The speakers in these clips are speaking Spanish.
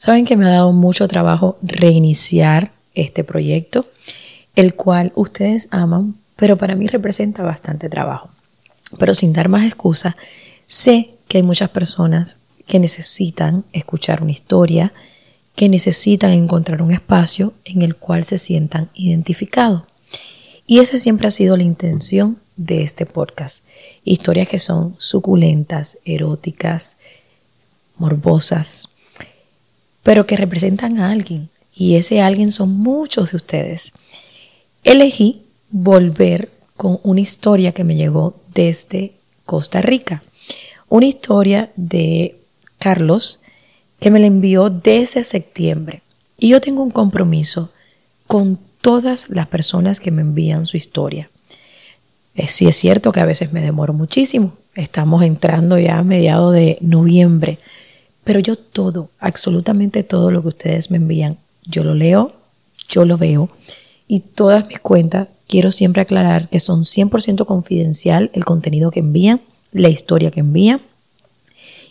Saben que me ha dado mucho trabajo reiniciar este proyecto, el cual ustedes aman, pero para mí representa bastante trabajo. Pero sin dar más excusa, sé que hay muchas personas que necesitan escuchar una historia, que necesitan encontrar un espacio en el cual se sientan identificados. Y esa siempre ha sido la intención de este podcast. Historias que son suculentas, eróticas, morbosas, pero que representan a alguien. Y ese alguien son muchos de ustedes. Elegí volver con una historia que me llegó desde Costa Rica. Una historia de Carlos que me la envió desde septiembre. Y yo tengo un compromiso con todas las personas que me envían su historia. Eh, sí es cierto que a veces me demoro muchísimo. Estamos entrando ya a mediados de noviembre pero yo todo, absolutamente todo lo que ustedes me envían, yo lo leo, yo lo veo y todas mis cuentas quiero siempre aclarar que son 100% confidencial el contenido que envían, la historia que envían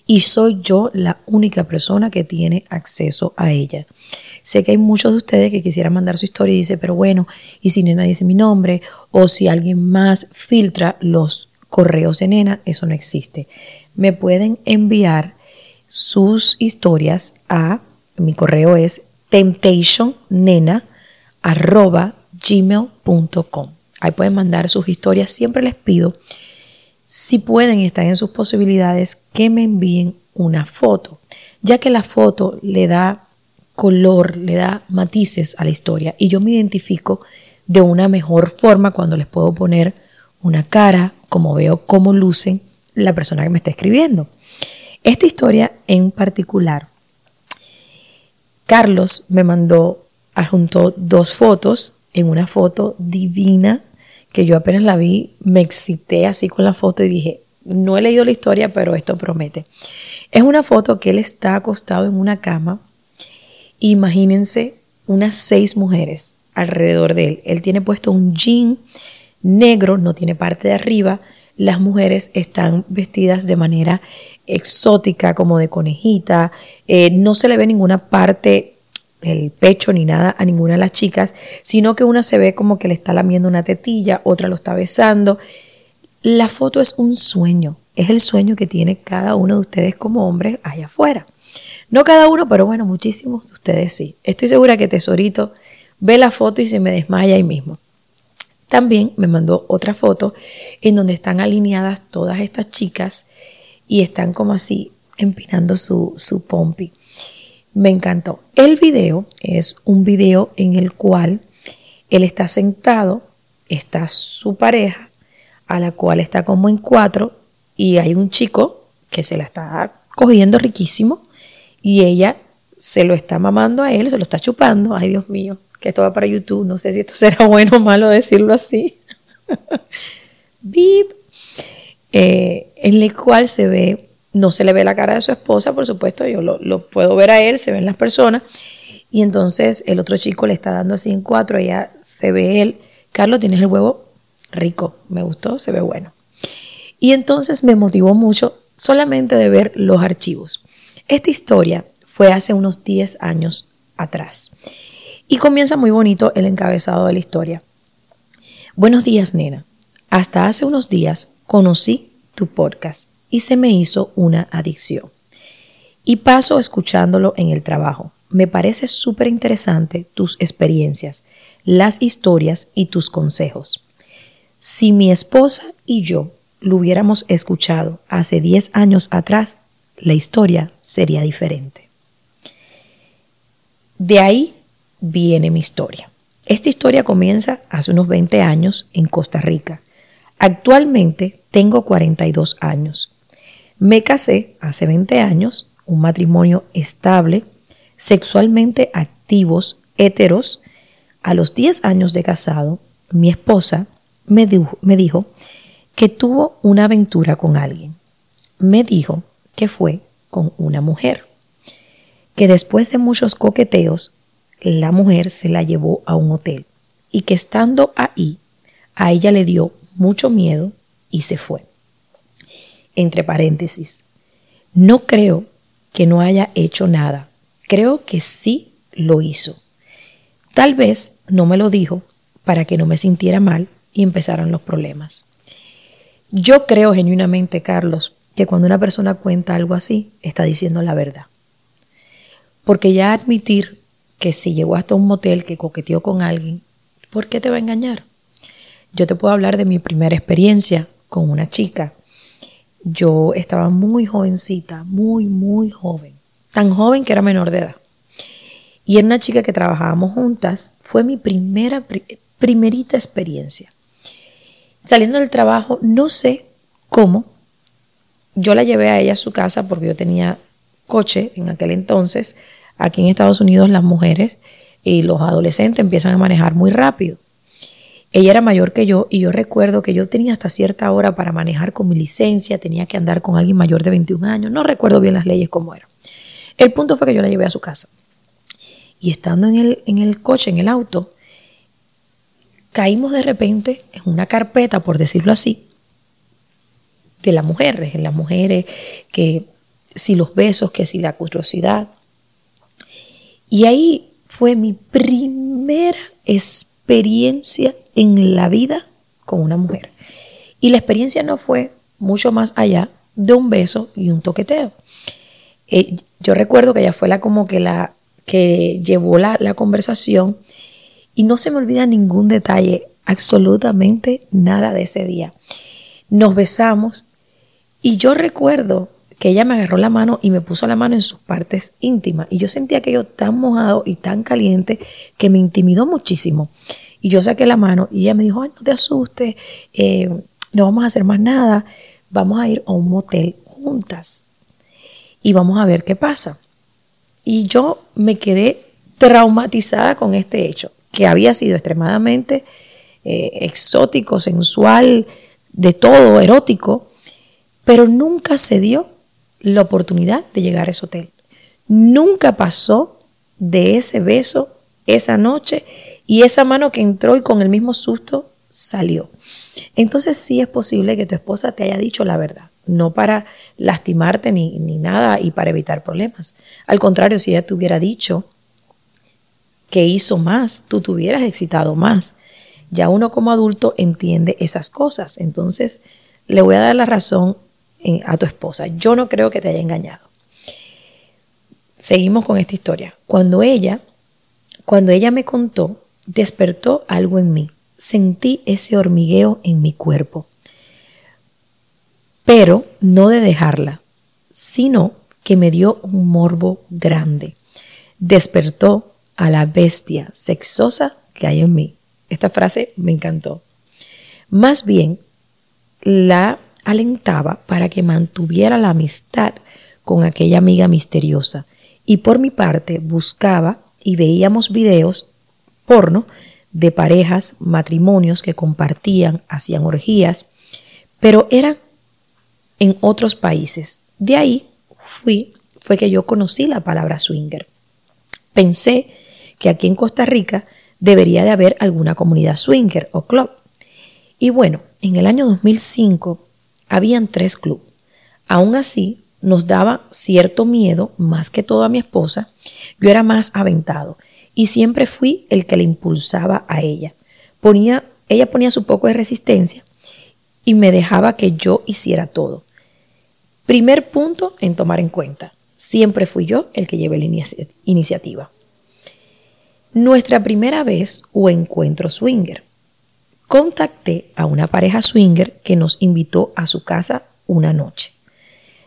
y soy yo la única persona que tiene acceso a ella. Sé que hay muchos de ustedes que quisieran mandar su historia y dice, pero bueno, y si Nena dice mi nombre o si alguien más filtra los correos de Nena, eso no existe. Me pueden enviar sus historias a mi correo es temptationnena.gmail.com. Ahí pueden mandar sus historias. Siempre les pido, si pueden y están en sus posibilidades, que me envíen una foto, ya que la foto le da color, le da matices a la historia y yo me identifico de una mejor forma cuando les puedo poner una cara, como veo cómo lucen la persona que me está escribiendo. Esta historia en particular, Carlos me mandó, adjuntó dos fotos. En una foto divina que yo apenas la vi, me excité así con la foto y dije, no he leído la historia, pero esto promete. Es una foto que él está acostado en una cama. Imagínense unas seis mujeres alrededor de él. Él tiene puesto un jean negro, no tiene parte de arriba. Las mujeres están vestidas de manera exótica, como de conejita. Eh, no se le ve ninguna parte, el pecho ni nada a ninguna de las chicas, sino que una se ve como que le está lamiendo una tetilla, otra lo está besando. La foto es un sueño, es el sueño que tiene cada uno de ustedes como hombres allá afuera. No cada uno, pero bueno, muchísimos de ustedes sí. Estoy segura que Tesorito ve la foto y se me desmaya ahí mismo. También me mandó otra foto en donde están alineadas todas estas chicas y están como así empinando su, su pompi. Me encantó. El video es un video en el cual él está sentado, está su pareja, a la cual está como en cuatro, y hay un chico que se la está cogiendo riquísimo, y ella se lo está mamando a él, se lo está chupando. Ay, Dios mío, que esto va para YouTube. No sé si esto será bueno o malo decirlo así. Bip. Eh, en el cual se ve, no se le ve la cara de su esposa, por supuesto, yo lo, puedo ver a él, se ven las personas, y entonces el otro chico le está dando así en cuatro, ella se ve él, Carlos, tienes el huevo rico, me gustó, se ve bueno. Y entonces me motivó mucho solamente de ver los archivos. Esta historia fue hace unos 10 años atrás. Y comienza muy bonito el encabezado de la historia. Buenos días, nena. Hasta hace unos días conocí tu podcast y se me hizo una adicción. Y paso escuchándolo en el trabajo. Me parece súper interesante tus experiencias, las historias y tus consejos. Si mi esposa y yo lo hubiéramos escuchado hace 10 años atrás, la historia sería diferente. De ahí viene mi historia. Esta historia comienza hace unos 20 años en Costa Rica. Actualmente tengo 42 años. Me casé hace 20 años, un matrimonio estable, sexualmente activos heteros, a los 10 años de casado, mi esposa me dijo, que tuvo una aventura con alguien. Me dijo que fue con una mujer, que después de muchos coqueteos, la mujer se la llevó a un hotel y que estando ahí, a ella le dio mucho miedo y se fue. Entre paréntesis, no creo que no haya hecho nada, creo que sí lo hizo. Tal vez no me lo dijo para que no me sintiera mal y empezaran los problemas. Yo creo genuinamente, Carlos, que cuando una persona cuenta algo así, está diciendo la verdad. Porque ya admitir que si llegó hasta un motel, que coqueteó con alguien, ¿por qué te va a engañar? Yo te puedo hablar de mi primera experiencia con una chica. Yo estaba muy jovencita, muy, muy joven. Tan joven que era menor de edad. Y era una chica que trabajábamos juntas. Fue mi primera, primerita experiencia. Saliendo del trabajo, no sé cómo, yo la llevé a ella a su casa porque yo tenía coche en aquel entonces. Aquí en Estados Unidos las mujeres y los adolescentes empiezan a manejar muy rápido. Ella era mayor que yo y yo recuerdo que yo tenía hasta cierta hora para manejar con mi licencia, tenía que andar con alguien mayor de 21 años, no recuerdo bien las leyes cómo eran. El punto fue que yo la llevé a su casa. Y estando en el, en el coche, en el auto, caímos de repente en una carpeta, por decirlo así, de las mujeres, en las mujeres, que si los besos, que si la curiosidad. Y ahí fue mi primera experiencia en la vida con una mujer. Y la experiencia no fue mucho más allá de un beso y un toqueteo. Eh, yo recuerdo que ella fue la como que la que llevó la, la conversación y no se me olvida ningún detalle, absolutamente nada de ese día. Nos besamos y yo recuerdo que ella me agarró la mano y me puso la mano en sus partes íntimas. Y yo sentía aquello tan mojado y tan caliente que me intimidó muchísimo. Y yo saqué la mano y ella me dijo, Ay, no te asustes, eh, no vamos a hacer más nada, vamos a ir a un motel juntas y vamos a ver qué pasa. Y yo me quedé traumatizada con este hecho, que había sido extremadamente eh, exótico, sensual, de todo, erótico, pero nunca se dio la oportunidad de llegar a ese hotel. Nunca pasó de ese beso esa noche y esa mano que entró y con el mismo susto salió. Entonces sí es posible que tu esposa te haya dicho la verdad, no para lastimarte ni, ni nada y para evitar problemas. Al contrario, si ella te hubiera dicho que hizo más, tú te hubieras excitado más. Ya uno como adulto entiende esas cosas. Entonces, le voy a dar la razón a tu esposa. Yo no creo que te haya engañado. Seguimos con esta historia. Cuando ella, cuando ella me contó, despertó algo en mí. Sentí ese hormigueo en mi cuerpo. Pero no de dejarla, sino que me dio un morbo grande. Despertó a la bestia sexosa que hay en mí. Esta frase me encantó. Más bien, la alentaba para que mantuviera la amistad con aquella amiga misteriosa y por mi parte buscaba y veíamos videos porno de parejas, matrimonios que compartían, hacían orgías, pero eran en otros países. De ahí fui, fue que yo conocí la palabra swinger. Pensé que aquí en Costa Rica debería de haber alguna comunidad swinger o club. Y bueno, en el año 2005 habían tres clubes. Aún así, nos daba cierto miedo, más que todo a mi esposa. Yo era más aventado y siempre fui el que le impulsaba a ella. Ponía, ella ponía su poco de resistencia y me dejaba que yo hiciera todo. Primer punto en tomar en cuenta. Siempre fui yo el que llevé la iniciativa. Nuestra primera vez o encuentro swinger contacté a una pareja swinger que nos invitó a su casa una noche,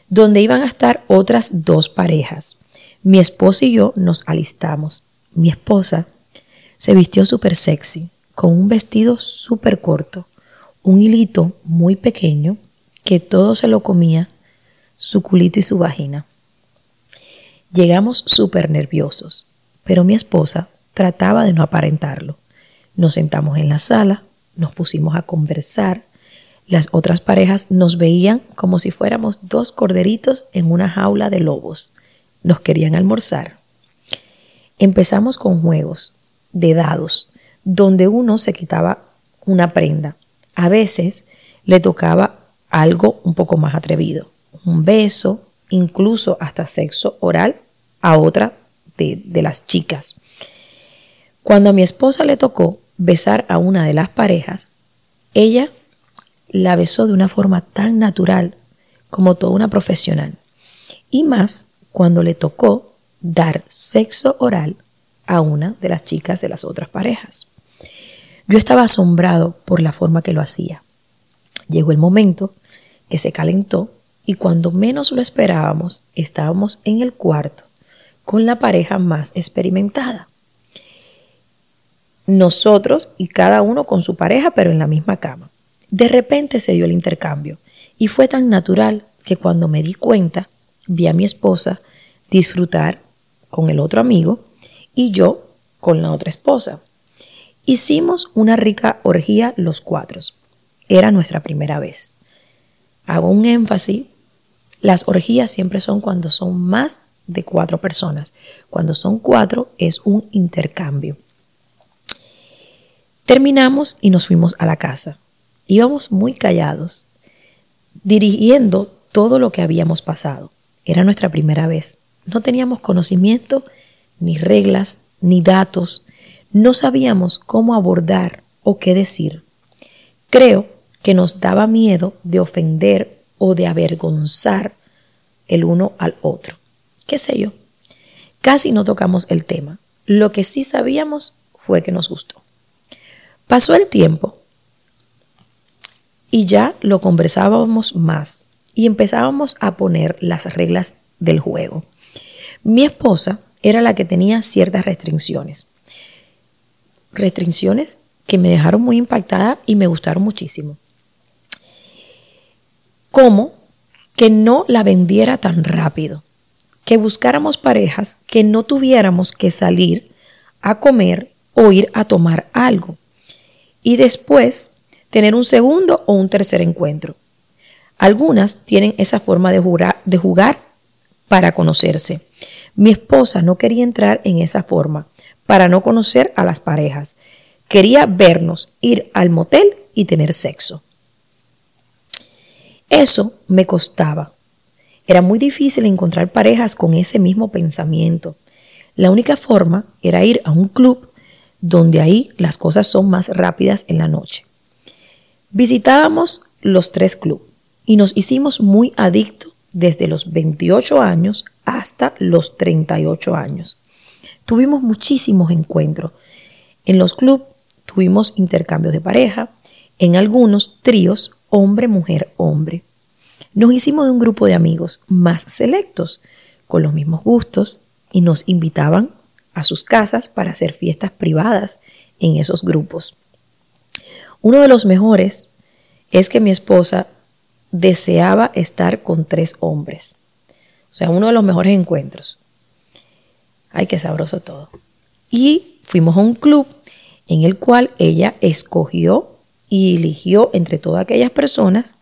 donde iban a estar otras dos parejas. Mi esposa y yo nos alistamos. Mi esposa se vistió súper sexy, con un vestido súper corto, un hilito muy pequeño que todo se lo comía, su culito y su vagina. Llegamos súper nerviosos, pero mi esposa trataba de no aparentarlo. Nos sentamos en la sala, nos pusimos a conversar. Las otras parejas nos veían como si fuéramos dos corderitos en una jaula de lobos. Nos querían almorzar. Empezamos con juegos de dados, donde uno se quitaba una prenda. A veces le tocaba algo un poco más atrevido, un beso, incluso hasta sexo oral a otra de, de las chicas. Cuando a mi esposa le tocó besar a una de las parejas, ella la besó de una forma tan natural como toda una profesional. Y más cuando le tocó dar sexo oral a una de las chicas de las otras parejas. Yo estaba asombrado por la forma que lo hacía. Llegó el momento que se calentó y cuando menos lo esperábamos estábamos en el cuarto con la pareja más experimentada. Nosotros y cada uno con su pareja pero en la misma cama. De repente se dio el intercambio y fue tan natural que cuando me di cuenta vi a mi esposa disfrutar con el otro amigo y yo con la otra esposa. Hicimos una rica orgía los cuatro. Era nuestra primera vez. Hago un énfasis. Las orgías siempre son cuando son más de cuatro personas. Cuando son cuatro es un intercambio. Terminamos y nos fuimos a la casa. Íbamos muy callados, dirigiendo todo lo que habíamos pasado. Era nuestra primera vez. No teníamos conocimiento, ni reglas, ni datos. No sabíamos cómo abordar o qué decir. Creo que nos daba miedo de ofender o de avergonzar el uno al otro. ¿Qué sé yo? Casi no tocamos el tema. Lo que sí sabíamos fue que nos gustó. Pasó el tiempo y ya lo conversábamos más y empezábamos a poner las reglas del juego. Mi esposa era la que tenía ciertas restricciones. Restricciones que me dejaron muy impactada y me gustaron muchísimo. Como que no la vendiera tan rápido, que buscáramos parejas que no tuviéramos que salir a comer o ir a tomar algo y después tener un segundo o un tercer encuentro. Algunas tienen esa forma de jugar, para conocerse. Mi esposa no quería entrar en esa forma para no conocer a las parejas. Quería vernos, ir al motel y tener sexo. Eso me costaba. Era muy difícil encontrar parejas con ese mismo pensamiento. La única forma era ir a un club donde ahí las cosas son más rápidas en la noche. Visitábamos los tres clubes y nos hicimos muy adictos desde los 28 años hasta los 38 años. Tuvimos muchísimos encuentros. En los clubes tuvimos intercambios de pareja, en algunos tríos hombre, mujer, hombre. Nos hicimos de un grupo de amigos más selectos, con los mismos gustos, y nos invitaban a sus casas para hacer fiestas privadas en esos grupos. Uno de los mejores es que mi esposa deseaba estar con tres hombres. O sea, uno de los mejores encuentros. Ay, qué sabroso todo. Y fuimos a un club en el cual ella escogió y eligió entre todas aquellas personas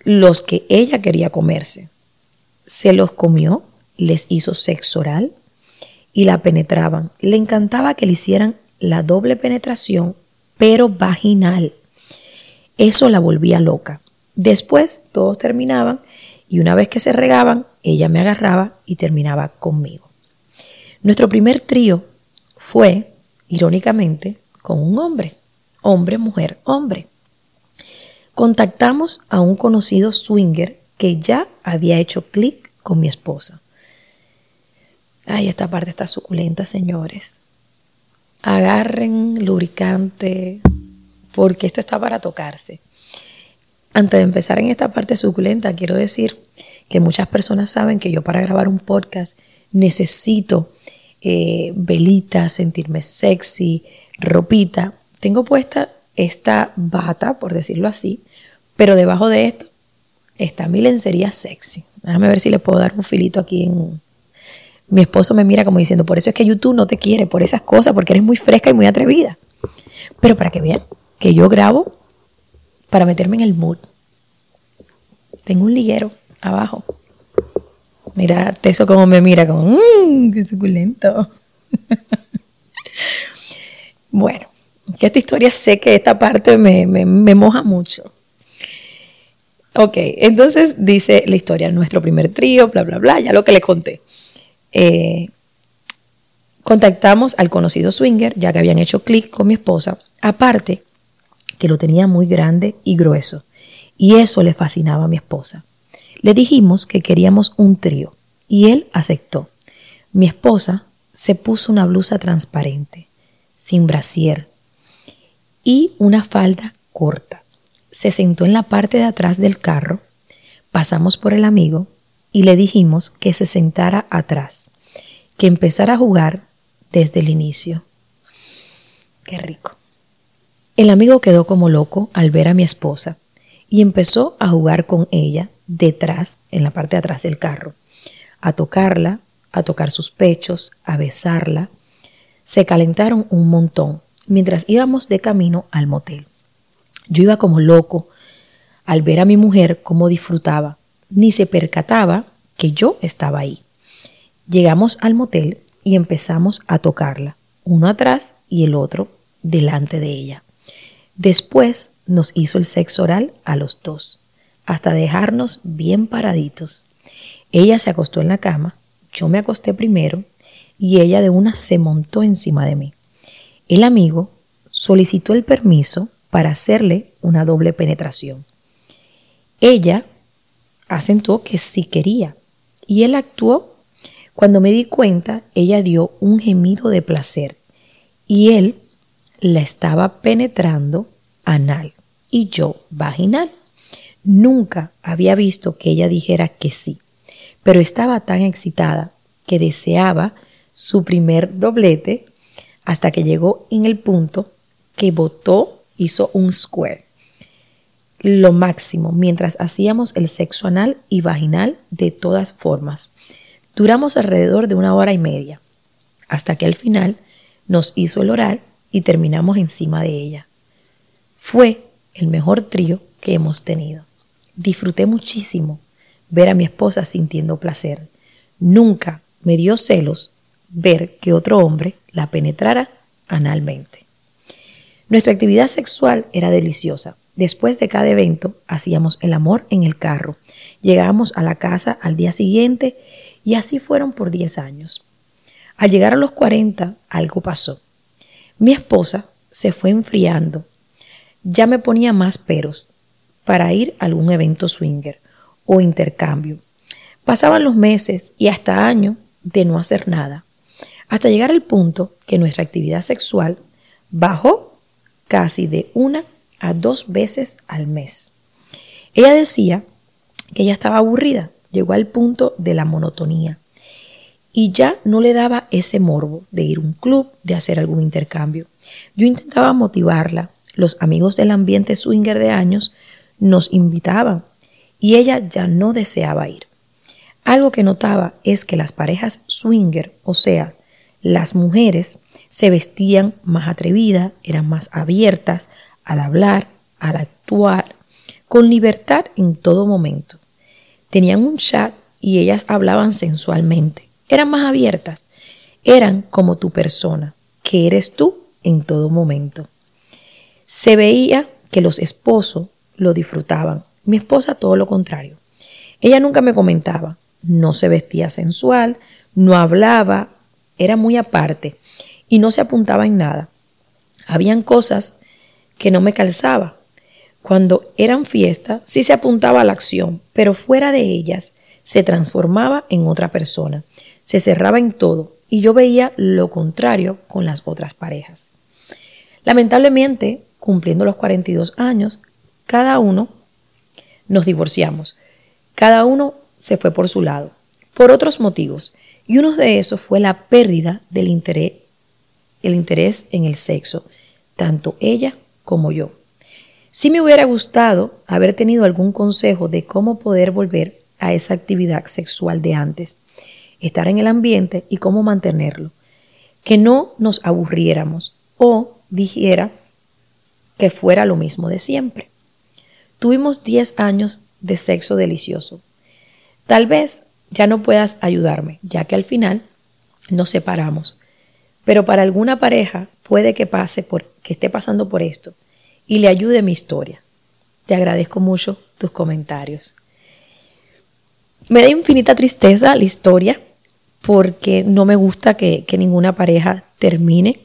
los que ella quería comerse. Se los comió, les hizo sexo oral, y la penetraban. Le encantaba que le hicieran la doble penetración, pero vaginal. Eso la volvía loca. Después todos terminaban y una vez que se regaban, ella me agarraba y terminaba conmigo. Nuestro primer trío fue, irónicamente, con un hombre. Hombre, mujer, hombre. Contactamos a un conocido swinger que ya había hecho clic con mi esposa. Ay, esta parte está suculenta, señores. Agarren lubricante, porque esto está para tocarse. Antes de empezar en esta parte suculenta, quiero decir que muchas personas saben que yo para grabar un podcast necesito eh, velitas, sentirme sexy, ropita. Tengo puesta esta bata, por decirlo así, pero debajo de esto está mi lencería sexy. Déjame ver si le puedo dar un filito aquí en, Mi esposo me mira como diciendo, por eso es que YouTube no te quiere, por esas cosas, porque eres muy fresca y muy atrevida. Pero para que vean que yo grabo para meterme en el mood. Tengo un liguero abajo. Mira, eso como me mira, como, mmm, qué suculento. bueno, que esta historia sé que esta parte me, me moja mucho. Ok, entonces dice la historia, nuestro primer trío, bla, bla, bla, ya lo que le conté. Eh, contactamos al conocido swinger, ya que habían hecho clic con mi esposa, aparte que lo tenía muy grande y grueso, y eso le fascinaba a mi esposa. Le dijimos que queríamos un trío, y él aceptó. Mi esposa se puso una blusa transparente, sin brasier, y una falda corta se sentó en la parte de atrás del carro, pasamos por el amigo y le dijimos que se sentara atrás, que empezara a jugar desde el inicio. Qué rico. El amigo quedó como loco al ver a mi esposa y empezó a jugar con ella detrás, en la parte de atrás del carro, a tocarla, a tocar sus pechos, a besarla. Se calentaron un montón mientras íbamos de camino al motel. Yo iba como loco al ver a mi mujer cómo disfrutaba, ni se percataba que yo estaba ahí. Llegamos al motel y empezamos a tocarla, uno atrás y el otro delante de ella. Después nos hizo el sexo oral a los dos, hasta dejarnos bien paraditos. Ella se acostó en la cama, yo me acosté primero y ella de una se montó encima de mí. El amigo solicitó el permiso para hacerle una doble penetración. Ella acentuó que sí quería y él actuó. Cuando me di cuenta, ella dio un gemido de placer y él la estaba penetrando anal y yo vaginal. Nunca había visto que ella dijera que sí, pero estaba tan excitada que deseaba su primer doblete hasta que llegó en el punto que botó hizo un square. Lo máximo mientras hacíamos el sexo anal y vaginal de todas formas. Duramos alrededor de una hora y media, hasta que al final nos hizo el oral y terminamos encima de ella. Fue el mejor trío que hemos tenido. Disfruté muchísimo ver a mi esposa sintiendo placer. Nunca me dio celos ver que otro hombre la penetrara analmente. Nuestra actividad sexual era deliciosa. Después de cada evento hacíamos el amor en el carro. Llegábamos a la casa al día siguiente y así fueron por 10 años. Al llegar a los 40 algo pasó. Mi esposa se fue enfriando. Ya me ponía más peros para ir a algún evento swinger o intercambio. Pasaban los meses y hasta años de no hacer nada, hasta llegar al punto que nuestra actividad sexual bajó casi de una a dos veces al mes. Ella decía que ella estaba aburrida, llegó al punto de la monotonía y ya no le daba ese morbo de ir a un club, de hacer algún intercambio. Yo intentaba motivarla, los amigos del ambiente swinger de años nos invitaban y ella ya no deseaba ir. Algo que notaba es que las parejas swinger, o sea, las mujeres, se vestían más atrevidas, eran más abiertas al hablar, al actuar, con libertad en todo momento. Tenían un chat y ellas hablaban sensualmente, eran más abiertas, eran como tu persona, que eres tú en todo momento. Se veía que los esposos lo disfrutaban, mi esposa todo lo contrario. Ella nunca me comentaba, no se vestía sensual, no hablaba, era muy aparte y no se apuntaba en nada. Habían cosas que no me calzaba. Cuando eran fiestas, sí se apuntaba a la acción, pero fuera de ellas se transformaba en otra persona, se cerraba en todo y yo veía lo contrario con las otras parejas. Lamentablemente, cumpliendo los 42 años, cada uno nos divorciamos. Cada uno se fue por su lado, por otros motivos, y uno de esos fue la pérdida del interés el interés en el sexo, tanto ella como yo. Si me hubiera gustado haber tenido algún consejo de cómo poder volver a esa actividad sexual de antes. estar en el ambiente y cómo mantenerlo. Que no nos aburriéramos o dijera que fuera lo mismo de siempre. Tuvimos 10 años de sexo delicioso. Tal vez ya no puedas ayudarme, ya que al final nos separamos. Pero para alguna pareja puede que pase por que esté pasando por esto y le ayude mi historia. Te agradezco mucho tus comentarios. Me da infinita tristeza la historia porque no me gusta que, ninguna pareja termine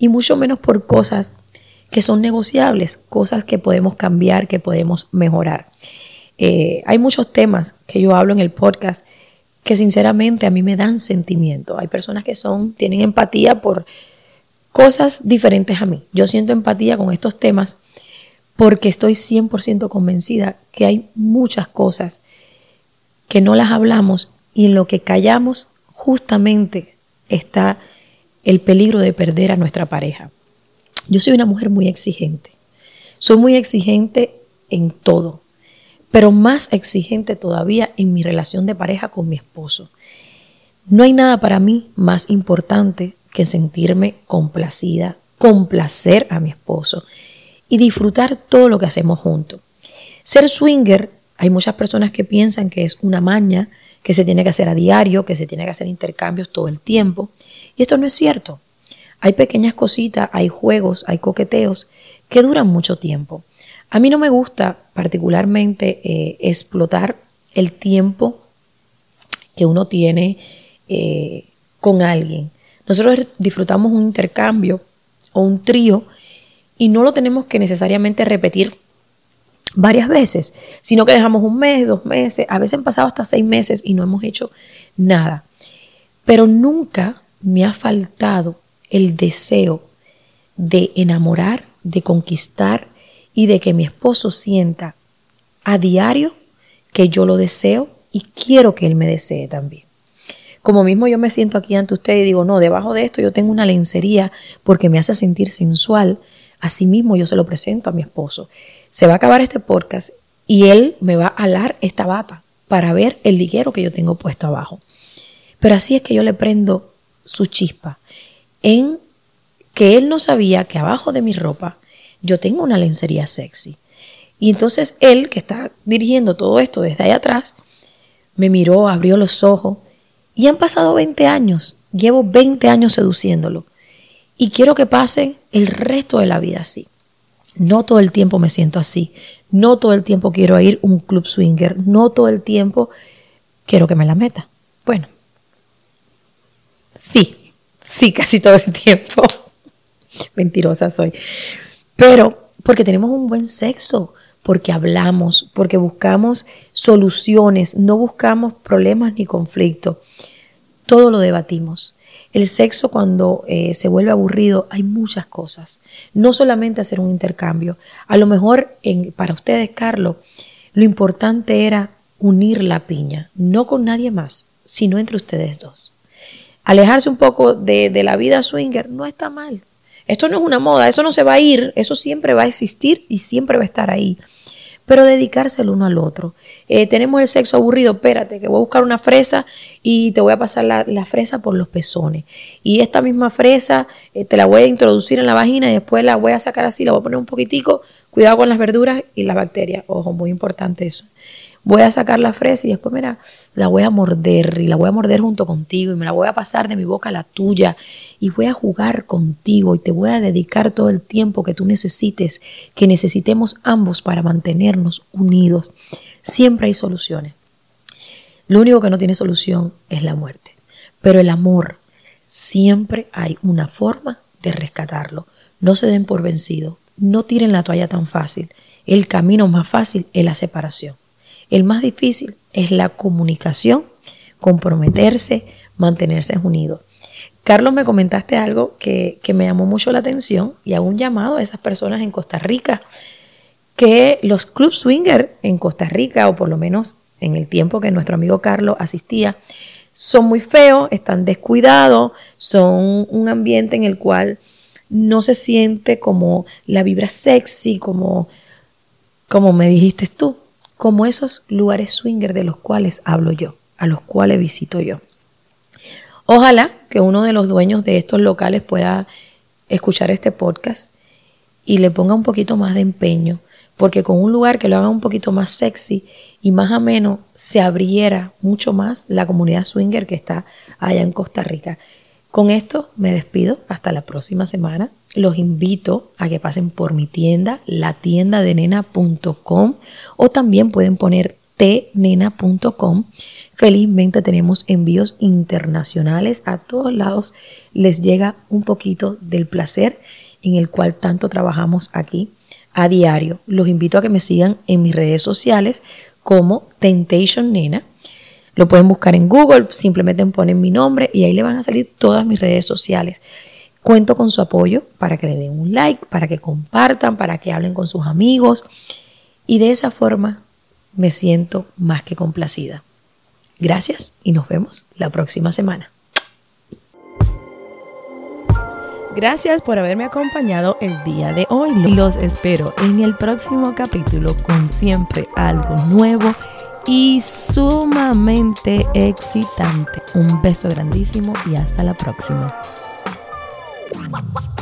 y mucho menos por cosas que son negociables, cosas que podemos cambiar, que podemos mejorar. Eh, hay muchos temas que yo hablo en el podcast que sinceramente a mí me dan sentimiento. Hay personas que son, tienen empatía por cosas diferentes a mí. Yo siento empatía con estos temas porque estoy 100% convencida que hay muchas cosas que no las hablamos y en lo que callamos justamente está el peligro de perder a nuestra pareja. Yo soy una mujer muy exigente. Soy muy exigente en todo, pero más exigente todavía en mi relación de pareja con mi esposo. No hay nada para mí más importante que sentirme complacida, complacer a mi esposo y disfrutar todo lo que hacemos juntos. Ser swinger, hay muchas personas que piensan que es una maña, que se tiene que hacer a diario, que se tiene que hacer intercambios todo el tiempo. Y esto no es cierto. Hay pequeñas cositas, hay juegos, hay coqueteos que duran mucho tiempo. A mí no me gusta particularmente eh, explotar el tiempo que uno tiene eh, con alguien. Nosotros disfrutamos un intercambio o un trío y no lo tenemos que necesariamente repetir varias veces, sino que dejamos un mes, dos meses, a veces han pasado hasta seis meses y no hemos hecho nada. Pero nunca me ha faltado el deseo de enamorar, de conquistar y de que mi esposo sienta a diario que yo lo deseo y quiero que él me desee también. Como mismo yo me siento aquí ante usted y digo, no, debajo de esto yo tengo una lencería porque me hace sentir sensual, Asimismo yo se lo presento a mi esposo. Se va a acabar este podcast y él me va a alar esta bata para ver el liguero que yo tengo puesto abajo. Pero así es que yo le prendo su chispa en que él no sabía que abajo de mi ropa yo tengo una lencería sexy. Y entonces él, que está dirigiendo todo esto desde ahí atrás, me miró, abrió los ojos y han pasado 20 años. Llevo 20 años seduciéndolo. Y quiero que pase el resto de la vida así. No todo el tiempo me siento así. No todo el tiempo quiero ir a un club swinger. No todo el tiempo quiero que me la meta. Bueno, sí, sí, casi todo el tiempo. Mentirosa soy. Pero porque tenemos un buen sexo, porque hablamos, porque buscamos soluciones, no buscamos problemas ni conflictos. Todo lo debatimos. El sexo cuando eh, se vuelve aburrido hay muchas cosas. No solamente hacer un intercambio. A lo mejor para ustedes, Carlos, lo importante era unir la piña, no con nadie más, sino entre ustedes dos. Alejarse un poco de, de la vida swinger no está mal. Esto no es una moda, eso no se va a ir, eso siempre va a existir y siempre va a estar ahí pero dedicarse el uno al otro. Eh, tenemos el sexo aburrido, espérate, que voy a buscar una fresa y te voy a pasar la, fresa por los pezones. Y esta misma fresa eh, te la voy a introducir en la vagina y después la voy a sacar así, la voy a poner un poquitico, cuidado con las verduras y las bacterias. Ojo, muy importante eso voy a sacar la fresa y después, mira, la voy a morder y la voy a morder junto contigo y me la voy a pasar de mi boca a la tuya y voy a jugar contigo y te voy a dedicar todo el tiempo que tú necesites, que necesitemos ambos para mantenernos unidos. Siempre hay soluciones. Lo único que no tiene solución es la muerte. Pero el amor, siempre hay una forma de rescatarlo. No se den por vencido. No tiren la toalla tan fácil. El camino más fácil es la separación. El más difícil es la comunicación, comprometerse, mantenerse unidos. Carlos, me comentaste algo que, me llamó mucho la atención y hago un llamado a esas personas en Costa Rica, que los clubs swinger en Costa Rica, o por lo menos en el tiempo que nuestro amigo Carlos asistía, son muy feos, están descuidados, son un ambiente en el cual no se siente como la vibra sexy, como, como me dijiste tú como esos lugares swinger de los cuales hablo yo, a los cuales visito yo. Ojalá que uno de los dueños de estos locales pueda escuchar este podcast y le ponga un poquito más de empeño, porque con un lugar que lo haga un poquito más sexy y más ameno, se abriera mucho más la comunidad swinger que está allá en Costa Rica. Con esto me despido hasta la próxima semana. Los invito a que pasen por mi tienda, latiendadenena.com o también pueden poner tnena.com. Felizmente tenemos envíos internacionales a todos lados. Les llega un poquito del placer en el cual tanto trabajamos aquí a diario. Los invito a que me sigan en mis redes sociales como Temptation Nena. Lo pueden buscar en Google, simplemente ponen mi nombre y ahí le van a salir todas mis redes sociales. Cuento con su apoyo para que le den un like, para que compartan, para que hablen con sus amigos y de esa forma me siento más que complacida. Gracias y nos vemos la próxima semana. Gracias por haberme acompañado el día de hoy. Los espero en el próximo capítulo con siempre algo nuevo y sumamente excitante. Un beso grandísimo y hasta la próxima. What?